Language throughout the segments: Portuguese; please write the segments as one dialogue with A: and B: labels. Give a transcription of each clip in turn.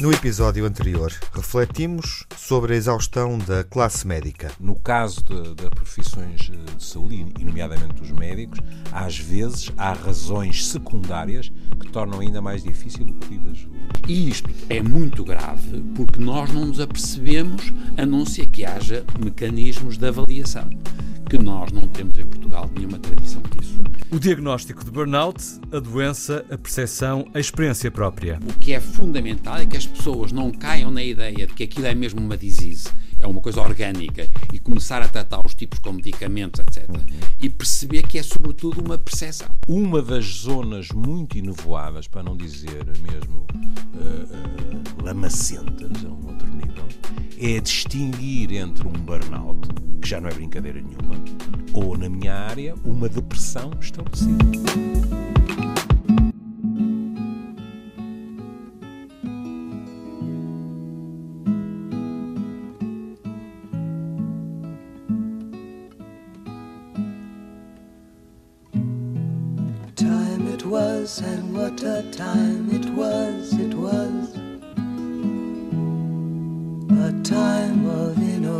A: No episódio anterior, refletimos sobre a exaustão da classe médica.
B: No caso das profissões eh, de saúde, e nomeadamente dos médicos, às vezes há razões secundárias que tornam ainda mais difícil o pedido de ajuda.
C: E isto é muito grave porque nós não nos apercebemos, a não ser que haja mecanismos de avaliação, que nós não temos em Portugal nenhuma tradição disso.
D: O diagnóstico de burnout, a doença, a percepção, a experiência própria.
C: O que é fundamental é que as pessoas não caiam na ideia de que aquilo é mesmo uma disease, é uma coisa orgânica, e começar a tratar os tipos com medicamentos, etc. Uhum. E perceber que é sobretudo uma percepção.
B: Uma das zonas muito inovoadas, para não dizer mesmo uh, uh, lamacentas a um outro nível, é distinguir entre um burnout, que já não é brincadeira nenhuma, ou, na minha área, uma depressão estabelecida.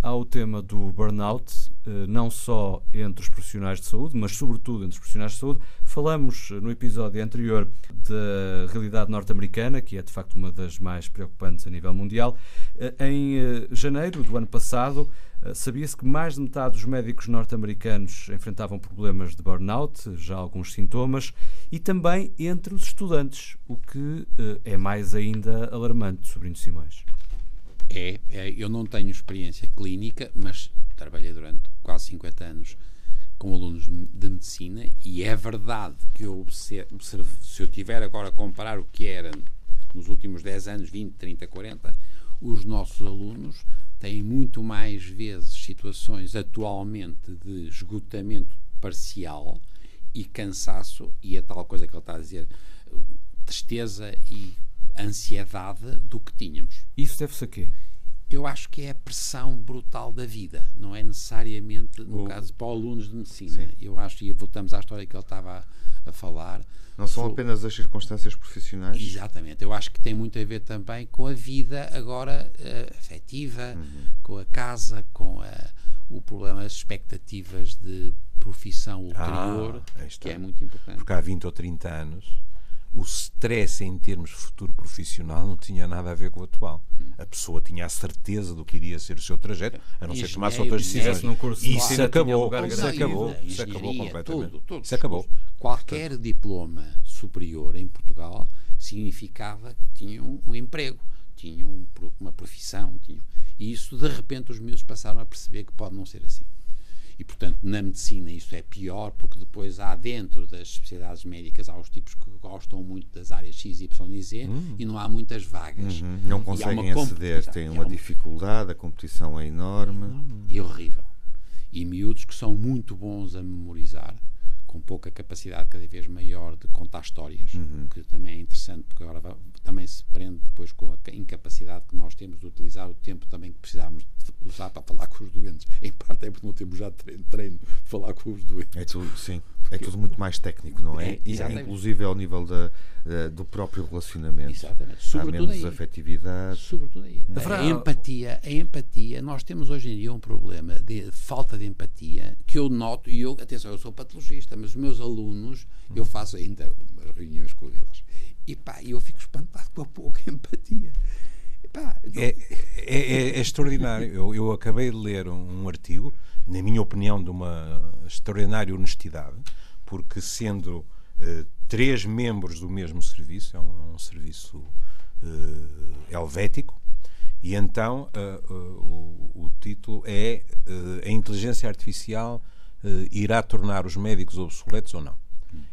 D: ao tema do burnout, eh, não só entre os profissionais de saúde, mas sobretudo entre os profissionais de saúde. Falamos eh, no episódio anterior da realidade norte-americana, que é de facto uma das mais preocupantes a nível mundial. Eh, em janeiro do ano passado, sabia-se que mais de metade dos médicos norte-americanos enfrentavam problemas de burnout, já alguns sintomas, e também entre os estudantes, o que é mais ainda alarmante, sobrinho Simões.
C: É, é, eu não tenho experiência clínica, mas trabalhei durante quase 50 anos com alunos de medicina e é verdade que eu observo, se eu tiver agora a comparar o que era nos últimos 10 anos, 20, 30, 40, os nossos alunos têm muito mais vezes situações atualmente de esgotamento parcial e cansaço e a tal coisa que ele está a dizer, tristeza e ansiedade do que tínhamos.
D: Isso deve-se a quê?
C: Eu acho que é a pressão brutal da vida, não é necessariamente, no o... caso, para alunos de medicina. Sim. Eu acho, e voltamos à história que ele estava a, a falar.
A: Não são sobre... apenas as circunstâncias profissionais?
C: Exatamente. Eu acho que tem muito a ver também com a vida agora uh, afetiva, uhum. com a casa, com a, o problema, as expectativas de profissão ulterior, ah, que é muito importante.
B: Porque há 20 ou 30 anos o stress em termos de futuro profissional não tinha nada a ver com o atual. A pessoa tinha a certeza do que iria ser o seu trajeto, a não ser que tomasse outras decisões. Isso acabou, isso acabou, isso acabou completamente. Tudo, tudo,
C: isso acabou. Qualquer diploma superior em Portugal significava que tinha um, um emprego, tinha um, uma profissão, tinha, e isso de repente os miúdos passaram a perceber que pode não ser assim. E, portanto, na medicina isso é pior, porque depois há dentro das especialidades médicas, há os tipos que gostam muito das áreas X, Y e Z hum. e não há muitas vagas.
A: Uhum. Não conseguem aceder, têm uma, uma dificuldade, a competição é enorme.
C: E horrível. E miúdos que são muito bons a memorizar, com pouca capacidade cada vez maior de contar histórias, uhum. que também é interessante, porque agora também se prende depois com a incapacidade que nós temos de utilizar o tempo também que precisamos de usar para falar com os doentes. Em parte é porque não temos já treino, treino de falar com os doentes.
A: É tudo, sim. É tudo muito mais técnico, não é? é inclusive ao nível da, da, do próprio relacionamento.
C: Exatamente. Sobretudo
A: Há menos aí. afetividade.
C: Sobretudo aí. A empatia, a empatia, nós temos hoje em dia um problema de falta de empatia que eu noto, e eu, atenção, eu sou patologista, mas os meus alunos, eu faço ainda reuniões com eles e pá, eu fico espantado com a pouca empatia.
B: Pá, é, é, é, é, extraordinário. Eu, eu acabei de ler um, um, artigo, na minha opinião, de uma extraordinária honestidade, porque sendo uh, três membros do mesmo serviço, é um, é um serviço uh, helvético, e então uh, o, o, título é A inteligência artificial irá tornar os médicos obsoletos ou não?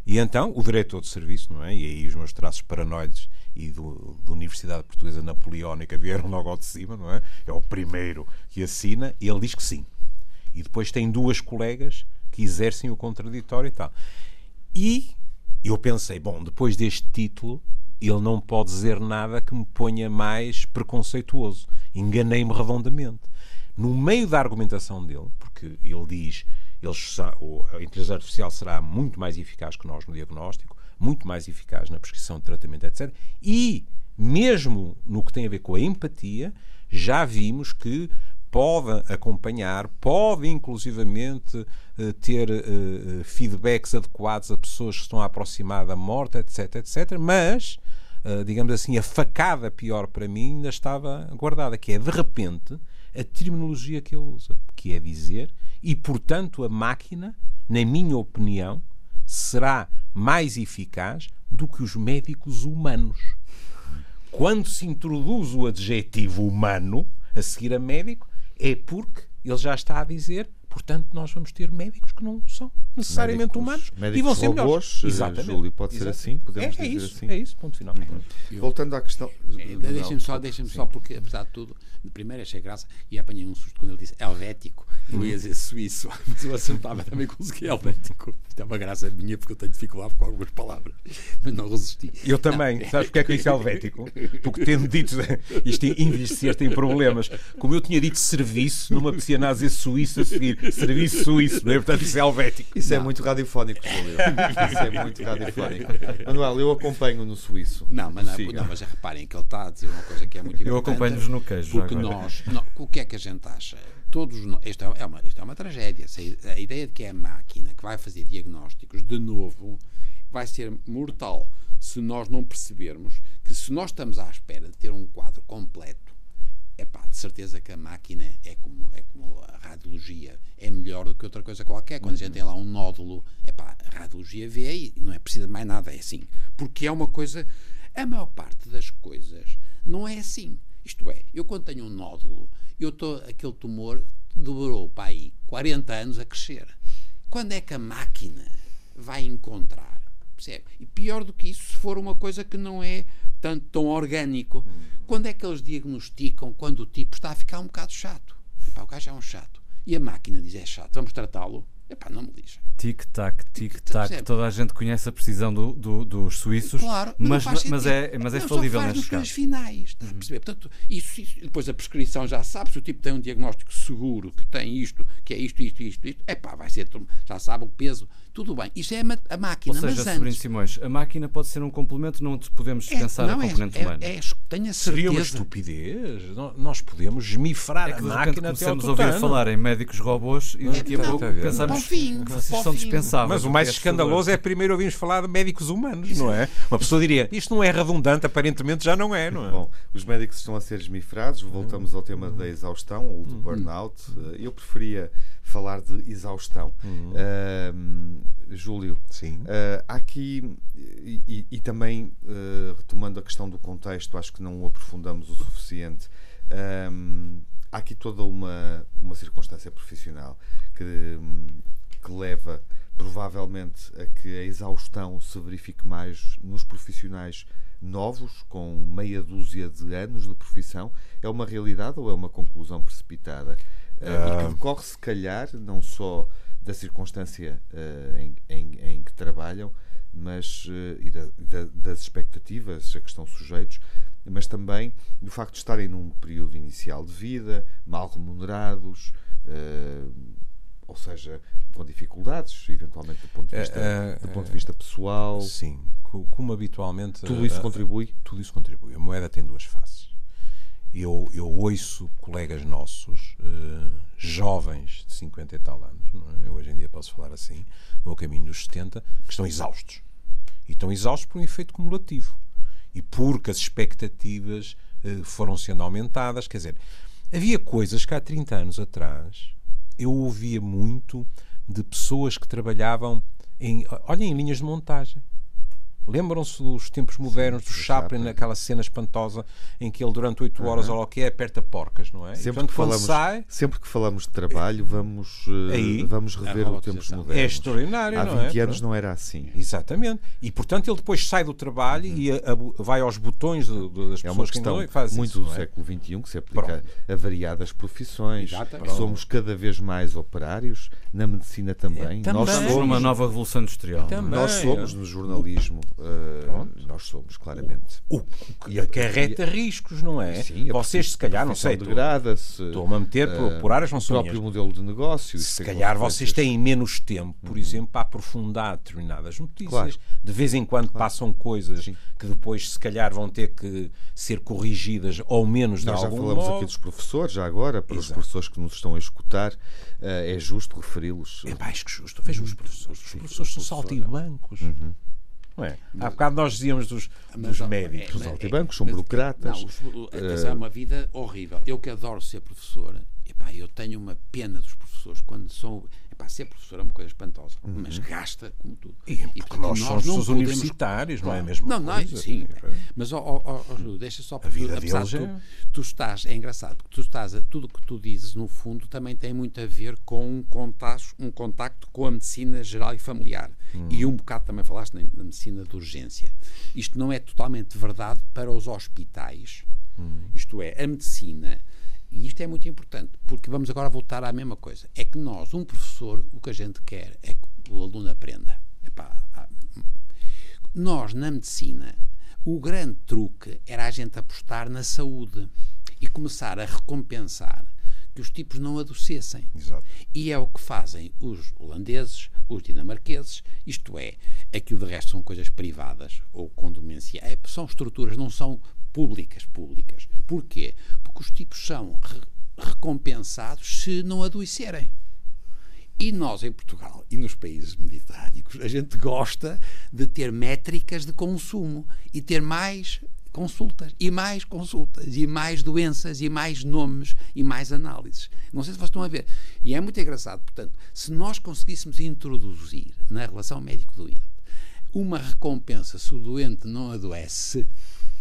B: E então, o diretor de serviço, não é? E aí os meus traços paranoides e do, da Universidade Portuguesa Napoleónica vieram logo ao de cima, não é? É o primeiro que assina e ele diz que sim. E depois tem duas colegas que exercem o contraditório e tal. E eu pensei, bom, depois deste título, ele não pode dizer nada que me ponha mais preconceituoso. Enganei-me redondamente. No meio da argumentação dele, porque ele diz eles, a inteligência artificial será muito mais eficaz que nós no diagnóstico, muito mais eficaz na prescrição de tratamento, etc. E, mesmo no que tem a ver com a empatia, já vimos que pode acompanhar, pode inclusivamente eh, ter uh, feedbacks adequados a pessoas que estão a aproximar da morte, etc, etc. Mas, digamos assim, a facada pior para mim ainda estava guardada, que é, de repente, a terminologia que ele usa, que é dizer, e, portanto, a máquina, na minha opinião, será mais eficaz do que os médicos humanos. Quando se introduz o adjetivo humano a seguir a médico, é porque ele já está a dizer Portanto, nós vamos ter médicos que não são necessariamente
A: médicos,
B: humanos
A: médicos
B: e vão ser
A: robôs,
B: melhores. Exatamente.
A: Júlio, pode
B: Exatamente.
A: ser assim? Podemos
B: é, é
A: dizer
B: isso,
A: assim?
B: É isso, ponto final.
C: Eu-
A: Voltando à questão.
C: É, Deixem-me só, deixem só, porque apesar de tudo, primeiro achei graça e apanhei um susto quando ele disse helvético. Eu ia dizer suíço, mas eu acertava também consegui helvético. Isto é uma graça minha porque eu tenho dificuldade com algumas palavras, mas não resisti.
B: Eu também. Sabes porque é que eu disse helvético? Porque tendo dito isto envelhecer tem problemas. Como eu tinha dito serviço, numa apetecia a dizer suíço a seguir. Serviço suíço, não é? Portanto, isso é helvético.
A: Isso é muito radiofónico, Júlio. Isso é muito radiofónico. Manuel, eu acompanho no suíço.
C: Não, mas, não, não, mas reparem que ele está a dizer uma coisa que é muito
D: Eu
C: importante.
D: acompanho-vos no queijo.
C: Porque
D: agora.
C: nós, nó- o que é que a gente acha? Todos nós, isto, é, é uma, isto é uma tragédia. A ideia de que é a máquina que vai fazer diagnósticos, de novo, vai ser mortal se nós não percebermos que se nós estamos à espera de ter um quadro completo, é pá, de certeza que a máquina é como, é como a radiologia, é melhor do que outra coisa qualquer. Quando a gente tem lá um nódulo, é pá, a radiologia vê e não é preciso de mais nada, é assim. Porque é uma coisa. A maior parte das coisas não é assim. Isto é, eu quando tenho um nódulo, eu estou, aquele tumor demorou para aí 40 anos a crescer. Quando é que a máquina vai encontrar? Percebe? E pior do que isso, se for uma coisa que não é tanto tão orgânico, quando é que eles diagnosticam quando o tipo está a ficar um bocado chato? Epá, o gajo é um chato. E a máquina diz é chato, vamos tratá-lo? Epá, não me lixem.
D: Tic-tac, tic-tac. Toda a gente conhece a precisão do- do- dos suíços,
C: Claro,
D: mas, mas,
C: sentido.
D: é, mas é
C: Não,
D: falível
C: só faz nos casos finais, está a perceber? Portanto, isso, isso- depois a prescrição já sabe, se o tipo tem um diagnóstico seguro, que tem isto, que é isto, isto, isto, isto, é pá, vai ser, já sabe o peso, tudo bem. Isso é a, ma- a
D: Ou
C: máquina,
D: seja,
C: mas
D: Sobrinho
C: antes...
D: Simões, a máquina pode ser um complemento, não podemos dispensar a
C: não,
D: componente
C: é,
D: humana.
C: É, é, tenho a
B: Seria uma
C: certeza.
B: estupidez. Nós podemos esmifrar
D: É que
B: a máquina até ao
D: começamos a ouvir falar em médicos robôs e daqui a pouco pensamos
C: fim,
D: que vocês são dispensáveis.
B: Mas o mais
D: é
B: escandaloso é primeiro ouvirmos falar de médicos humanos, não é? Uma pessoa diria, isto não é redundante, aparentemente já não é, não é?
A: Bom, os médicos estão a ser esmifrados. Voltamos ao tema da exaustão ou do burnout. Eh, Eu preferia falar de exaustão. Ahm, Júlio,
B: Sim.
A: Uh, há aqui, e, e- também uh, retomando a questão do contexto, acho que não o aprofundamos o suficiente. um, há aqui toda uma, uma circunstância profissional que, que leva provavelmente a que a exaustão se verifique mais nos profissionais novos, com meia dúzia de anos de profissão. É uma realidade ou é uma conclusão precipitada? Uh, e que decorre, se calhar, não só da circunstância uh, em, em- em que trabalham, mas uh, e da- da- das expectativas a que estão sujeitos, mas também do facto de estarem num período inicial de vida, mal remunerados, uh, ou seja, com dificuldades, eventualmente do ponto de vista,
B: Eh, eh,
A: do ponto de vista pessoal.
B: Sim, co- como habitualmente.
A: Tudo isso contribui?
B: Tudo isso contribui. A moeda tem duas faces. Eu, eu ouço colegas nossos, eh, jovens de 50 e tal anos, é? eu hoje em dia posso falar assim, ao caminho dos 70, que estão exaustos. E estão exaustos por um efeito cumulativo. E porque as expectativas eh, foram sendo aumentadas. Quer dizer, havia coisas que há 30 anos atrás eu ouvia muito de pessoas que trabalhavam em, olhem, em linhas de montagem Lembram-se dos tempos modernos do
A: do
B: Chaplin,
A: Chaplin.
B: naquela cena espantosa em que ele durante 8 horas ou lá o que é aperta porcas, não é? E,
A: Sempre,
B: portanto,
A: que falamos,
B: sai,
A: sempre que falamos de trabalho, vamos, eh,
B: Aí,
A: vamos rever
C: a
A: o tempos modernos.
B: é extraordinário,
A: Há
B: não
A: 20
B: é?
A: anos não era assim.
B: Exatamente. E portanto ele depois sai do trabalho e a- a- vai aos botões de- de- das
A: É uma
B: pessoas que
A: questão
B: enganam e faz
A: muito
B: isso,
A: do
B: não é?
A: século XXI que se aplica
B: Pronto.
A: a variadas profissões.
C: Exatamente.
A: Somos cada vez mais operários, na medicina também.
B: É,
A: Nós
B: também.
D: Estamos numa
A: somos,
D: nova revolução industrial.
B: Também.
D: não é?
A: nós somos no jornalismo. Eh, nós somos, claramente.
B: O, o que acarreta riscos, não é?
A: Sim,
B: Vocês, se calhar, não sei,
A: degrada-se.
B: estou-me a meter por, por áreas, não
A: o
B: são
A: próprio
B: minhas.
A: modelo de negócio.
B: Se calhar vocês têm menos tempo, por exemplo, para aprofundar determinadas notícias.
A: Claro.
B: De vez em quando passam coisas
A: Sim.
B: que depois, se calhar, vão ter que ser corrigidas ou menos de
A: Nós já
B: algum
A: falamos
B: modo.
A: aqui dos professores, já agora, para os
B: Exato.
A: professores que nos estão a escutar, eh, é justo referi-los.
B: É mais que justo. Vejam os professores. Os professores são saltibancos.
A: Uhum.
B: Não é? Há bocado nós dizíamos dos,
C: Mas,
B: dos médicos.
C: é,
A: Os
C: mas-
A: altibancos são
C: mas-
A: burocratas.
C: Não, os- atenção, é uma vida horrível. Eu que adoro ser professor, epá, eu tenho uma pena dos professores quando são. Epá, ser professor é uma coisa espantosa, mas gasta como tudo.
B: E porque
C: portanto,
B: nós somos
C: podemos-
B: universitários, não é mesma
C: Não, não,
B: coisa?
C: sim. Mas, ó, ó, ó, ó, deixa só porque,
B: vida
C: apesar de tu,
B: é-
C: tu estás, é engraçado, porque tu estás a tudo o que tu dizes, no fundo, também tem muito a ver com um contacto, um contacto com a medicina geral e familiar. E um bocado também falaste na medicina de urgência. Isto não é totalmente verdade para os hospitais. Isto é, a medicina. E isto é muito importante, porque vamos agora voltar à mesma coisa. É que nós, um professor, o que a gente quer é que o aluno aprenda. Epá, nós, na medicina, o grande truque era a gente apostar na saúde e começar a recompensar que os tipos não adoecessem.
B: Exato.
C: E é o que fazem os holandeses, os dinamarqueses, isto é, aquilo de resto são coisas privadas ou condomenciais, é, são estruturas, não são públicas, públicas. Porquê? Porque os tipos são re- recompensados se não adoecerem. E nós, em Portugal e nos países mediterrâneos, a gente gosta de ter métricas de consumo e ter mais consultas e mais consultas e mais doenças e mais nomes e mais análises. Não sei se vocês estão a ver. E é muito engraçado. Portanto, se nós conseguíssemos introduzir na relação médico-doente uma recompensa se o doente não adoece,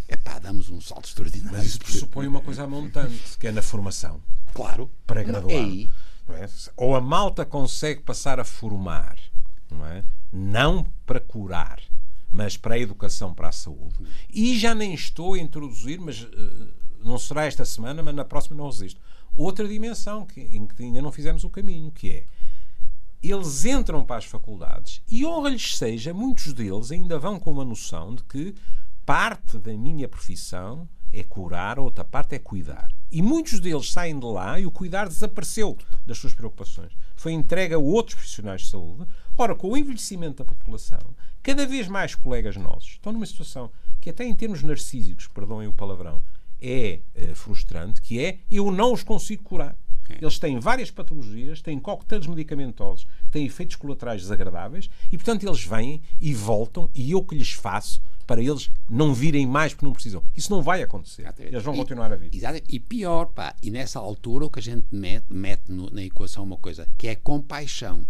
C: epá, damos um salto extraordinário.
B: Mas isso pressupõe uma coisa montante, que é na formação.
C: Claro.
B: Pré-graduado.
C: É aí.
B: é? Ou a malta consegue passar a formar, não é? Não para curar, mas para a educação, para a saúde. E já nem estou a introduzir, mas eh, não será esta semana, mas na próxima não resisto. Outra dimensão que, em que ainda não fizemos o caminho, que é eles entram para as faculdades e honra-lhes seja, muitos deles ainda vão com uma noção de que parte da minha profissão é curar, a outra parte é cuidar. E muitos deles saem de lá e o cuidar desapareceu das suas preocupações. Foi entregue a outros profissionais de saúde. Ora, com o envelhecimento da população, cada vez mais colegas nossos estão numa situação que até em termos narcísicos, perdoem o palavrão, é eh, frustrante, que é eu não os consigo curar. Eles têm várias patologias, têm coquetéis medicamentosos têm efeitos colaterais desagradáveis e, portanto, eles vêm e voltam e eu que lhes faço para eles não virem mais porque não precisam. Isso não vai acontecer.
C: Exatamente.
B: Eles vão
C: E-
B: continuar a vir.
C: Exato. E pior, pá, e nessa altura o que a gente mete, mete no- na equação uma coisa, que é compaixão.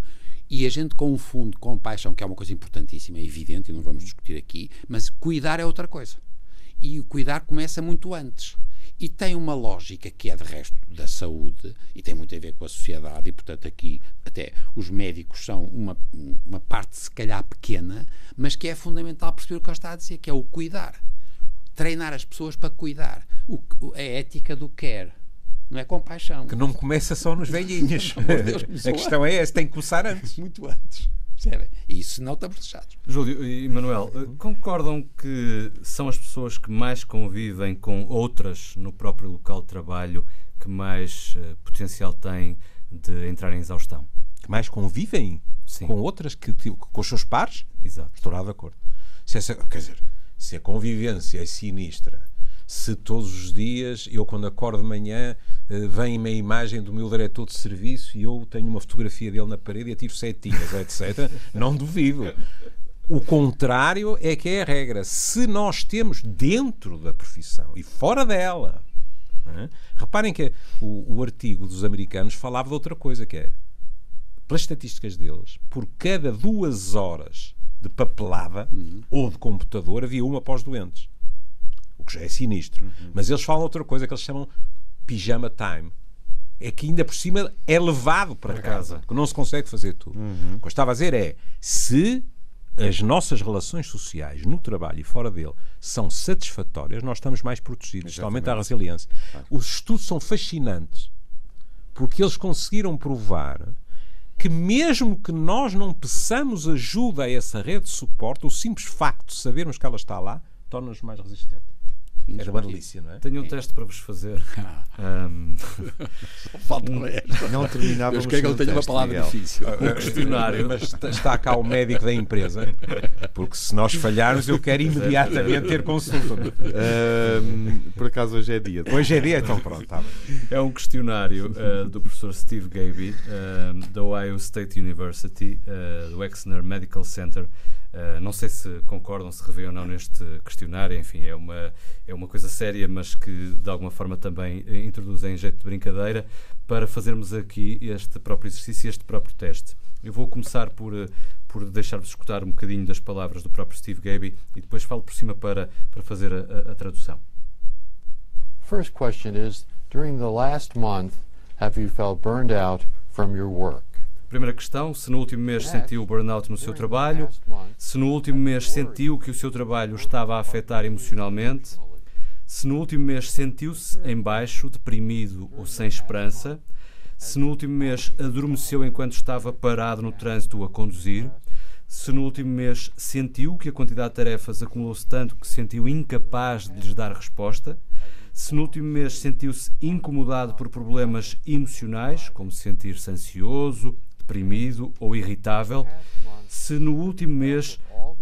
C: E a gente confunde compaixão, que é uma coisa importantíssima, é evidente, e não vamos discutir aqui, mas cuidar é outra coisa. E o cuidar começa muito antes. E tem uma lógica que é de resto da saúde e tem muito a ver com a sociedade, e portanto aqui até os médicos são uma, uma parte se calhar pequena, mas que é fundamental perceber o que ele está a dizer, que é o cuidar treinar as pessoas para cuidar. O, a ética do care. Não é compaixão.
B: Que não começa só nos velhinhos.
C: Deus,
B: a questão é essa, tem que começar antes.
C: Muito antes. Percebem? E isso não estamos fechados.
D: Júlio e Manuel, eh, concordam que são as pessoas que mais convivem com outras no próprio local de trabalho que mais eh, potencial têm de entrar em exaustão?
B: Que mais convivem
D: Sim.
B: com outras que com os seus pares?
D: Exato.
B: Estou lá de acordo. Se essa, quer dizer, se a convivência é sinistra, se todos os dias, eu quando acordo de manhã, vem-me a imagem do meu diretor de serviço e eu tenho uma fotografia dele na parede e atiro setinhas, etc., não duvido. O contrário é que é a regra. Se nós temos dentro da profissão e fora dela. é? Reparem que o, o artigo dos americanos falava de outra coisa, que é, pelas estatísticas deles, por cada duas horas de papelada ou de computador, havia uma para os doentes. O que já é sinistro. Mas eles falam outra coisa que eles chamam pijama time. É que ainda por cima é levado para, casa, porque não se consegue fazer tudo. O que eu estava a dizer é, se as nossas relações sociais no trabalho e fora dele são satisfatórias, nós estamos mais protegidos. Isto aumenta a resiliência. Os estudos são fascinantes porque eles conseguiram provar que mesmo que nós não peçamos ajuda a essa rede de suporte, o simples facto de sabermos que ela está lá torna-nos mais resistentes. Era uma delícia, não é?
D: Tenho um teste para vos fazer. Ahm,
C: Falta esta.
A: Não terminávamos
C: Eu quero que ele tenha uma palavra
A: Miguel.
C: difícil.
D: um questionário.
B: Mas está- cá o médico da empresa, porque se nós falharmos, eu quero imediatamente ter consulta.
A: Por acaso hoje é dia.
B: Hoje é dia, então pronto. Tá.
D: É um questionário uh, do professor Steve Gaby, um, da Ohio State University, uh, do Exner Medical Center. Uh, não sei se concordam, se revêem ou não neste questionário. Enfim, é uma, é uma coisa séria, mas que de alguma forma também eh, introduz em jeito de brincadeira para fazermos aqui este próprio exercício este próprio teste. Eu vou começar por, eh, por deixar-vos escutar um bocadinho das palavras do próprio Steve Gaby e depois falo por cima para, para fazer a- a tradução.
E: First question is During the last month, have you felt burned out from your work?
D: Primeira questão: se no último mês sentiu burnout no seu trabalho, se no último mês sentiu que o seu trabalho estava a afetar emocionalmente, se no último mês sentiu-se em baixo, deprimido ou sem esperança, se no último mês adormeceu enquanto estava parado no trânsito a conduzir, se no último mês sentiu que a quantidade de tarefas acumulou-se tanto que se sentiu incapaz de lhes dar resposta, se no último mês sentiu-se incomodado por problemas emocionais, como sentir-se ansioso, deprimido ou irritável, se no último mês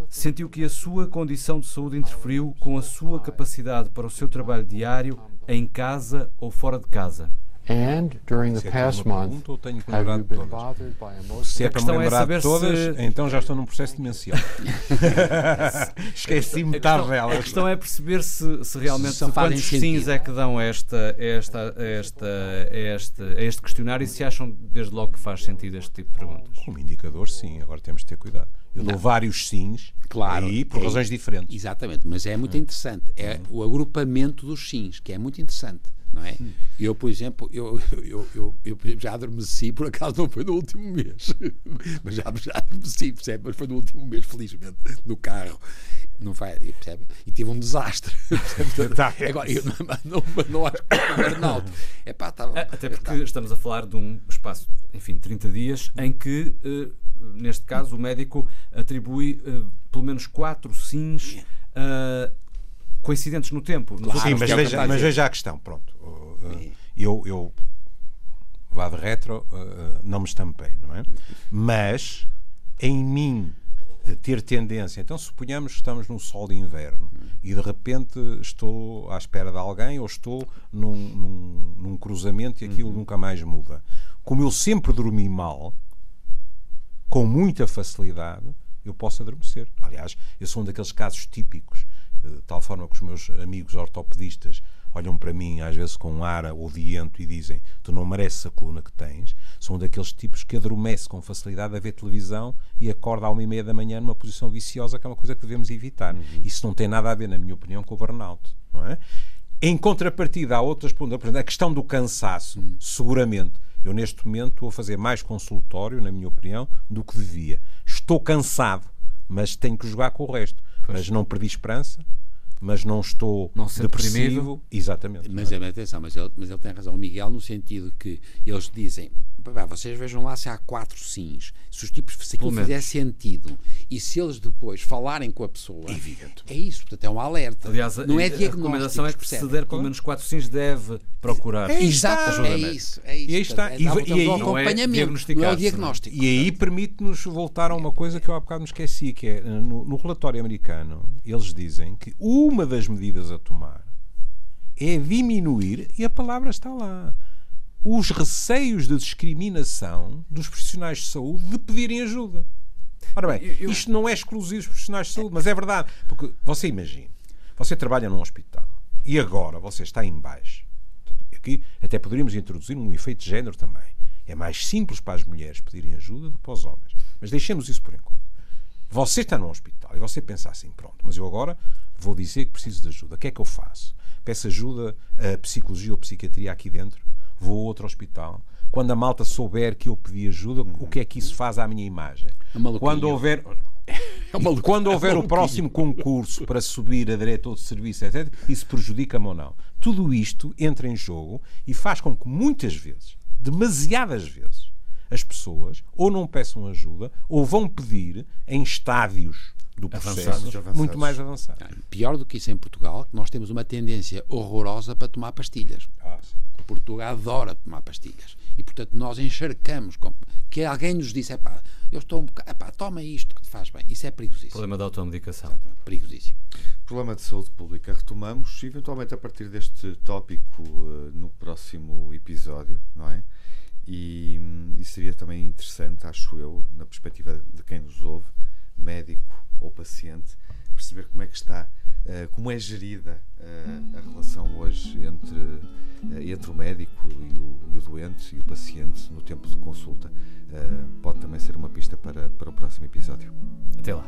D: sentiu que a sua condição de saúde interferiu com a sua capacidade para o seu trabalho diário, em casa ou fora de casa.
E: And during the
B: Se é
E: past month, have you been bothered by emotional
B: Se é
D: A
B: para me
D: é
B: lembrar de todas,
D: se-
B: então já estou num processo demencial. Esqueci metade
D: A
B: delas.
D: questão é perceber se, se realmente
C: Se
D: quantos
C: sentido.
D: sims é que dão a esta, a esta, a esta, a este, a este questionário e se acham desde logo que faz sentido este tipo de perguntas.
B: Como indicador, sim, agora temos de ter cuidado. Eu dou vários sims
C: Claro.
B: aí por
C: É-
B: razões diferentes.
C: Exatamente, mas é muito interessante. É o agrupamento dos sims, que é muito interessante. Não é? Eu, por exemplo, eu, eu, eu, eu, já adormeci, por acaso não foi no último mês, mas já, já adormeci, percebe? Mas foi no último mês, felizmente, no carro. Não vai, percebe? E tive um desastre.
B: Tá.
C: Agora, eu não, não, não acho que foi burnout. É pá, tá,
D: Até porque estamos a falar de um espaço, enfim, 30 dias, em que, eh, neste caso, o médico atribui eh, pelo menos quatro sims eh, coincidentes no tempo.
C: Claro,
B: Sim, mas
C: que é
B: veja, mas veja a questão. Pronto. Eu, eu vá de retro, uh, não me estampei, não é? Mas em mim uh, ter tendência. Então, suponhamos que estamos num sol de inverno e de repente estou à espera de alguém ou estou num, num, num cruzamento e aquilo nunca mais muda. Como eu sempre dormi mal, com muita facilidade, eu posso adormecer. Aliás, eu sou um daqueles casos típicos, eh, de tal forma que os meus amigos ortopedistas olham para mim, às vezes com um ar odiento, e dizem: Tu não mereces a coluna que tens. Um daqueles tipos que adormece com facilidade a ver televisão e acorda à uma e meia da manhã numa posição viciosa, que é uma coisa que devemos evitar. Isso não tem nada a ver, na minha opinião, com o burnout. Não é? Em contrapartida, há outras a questão do cansaço, seguramente. Eu, neste momento, estou a fazer mais consultório, na minha opinião, do que devia. Estou cansado, mas tenho que jogar com o resto. Mas não perdi esperança, mas não estou
D: Não ser
B: depressivo.
D: deprimido.
B: Exatamente.
C: Mas, é, atenção, mas ele, mas ele tem razão, o Miguel, no sentido que eles dizem: "Pá, vocês vejam lá se há quatro sims, se os tipos, se aquilo fizer sentido e se eles depois falarem com a pessoa, é isso, portanto é um alerta.
D: Aliás, a,
C: não é
D: a
C: diagnóstico.
D: recomendação é que se der pelo menos quatro sims deve procurar
B: É
C: Exato,
D: ajuda
C: é isso, é isso.
B: E aí está.
C: Portanto,
B: E-
C: é,
B: e
C: portanto,
B: aí-
C: o
B: Não
D: é
C: acompanhamento, não é o diagnóstico.
B: E aí permite-nos voltar a uma coisa que eu há bocado me esqueci, que é no, no relatório americano, eles dizem que uma das medidas a tomar é diminuir, e a palavra está lá, os receios de discriminação dos profissionais de saúde de pedirem ajuda. Ora bem,
D: Eu- eu-
B: isto não é exclusivo dos profissionais de saúde, mas é verdade. Porque você imagina, você trabalha num hospital e agora você está em baixo. Aqui até poderíamos introduzir um efeito de género também. É mais simples para as mulheres pedirem ajuda do que para os homens. Mas deixemos isso por enquanto. você está num hospital e você pensa assim, pronto, mas eu agora vou dizer que preciso de ajuda. O que é que eu faço? Peço ajuda a psicologia ou psiquiatria aqui dentro? Vou a outro hospital? Quando a malta souber que eu pedi ajuda, o que é que isso faz à minha imagem?
C: É.
B: Quando houver. E quando houver o próximo concurso para subir a diretor de serviço, etc., isso prejudica-me ou não? Tudo isto entra em jogo e faz com que muitas vezes, demasiadas vezes, as pessoas ou não peçam ajuda ou vão pedir em estádios do processo
A: Avançados, avançados.
B: muito mais avançados.
C: Pior do que isso em Portugal, nós temos uma tendência horrorosa para tomar pastilhas.
B: Ah.
C: Portugal adora tomar pastilhas. E, portanto, nós encharcamos com... Que alguém nos disse, epá, eu estou um bocado... Epá, toma isto que te faz bem. Isso é perigosíssimo.
D: Problema da automedicação.
C: Perigosíssimo.
A: Problema de saúde pública. Retomamos, eventualmente, a partir deste tópico eh, no próximo episódio, não é? E, hum, e seria também interessante, acho eu, na perspectiva de quem nos ouve, médico ou paciente, perceber como é que está, eh, como é gerida eh, a relação hoje entre, eh, entre o médico e o, e o doente e o paciente no tempo de consulta. Pode também ser uma pista para, para o próximo episódio.
D: Até lá.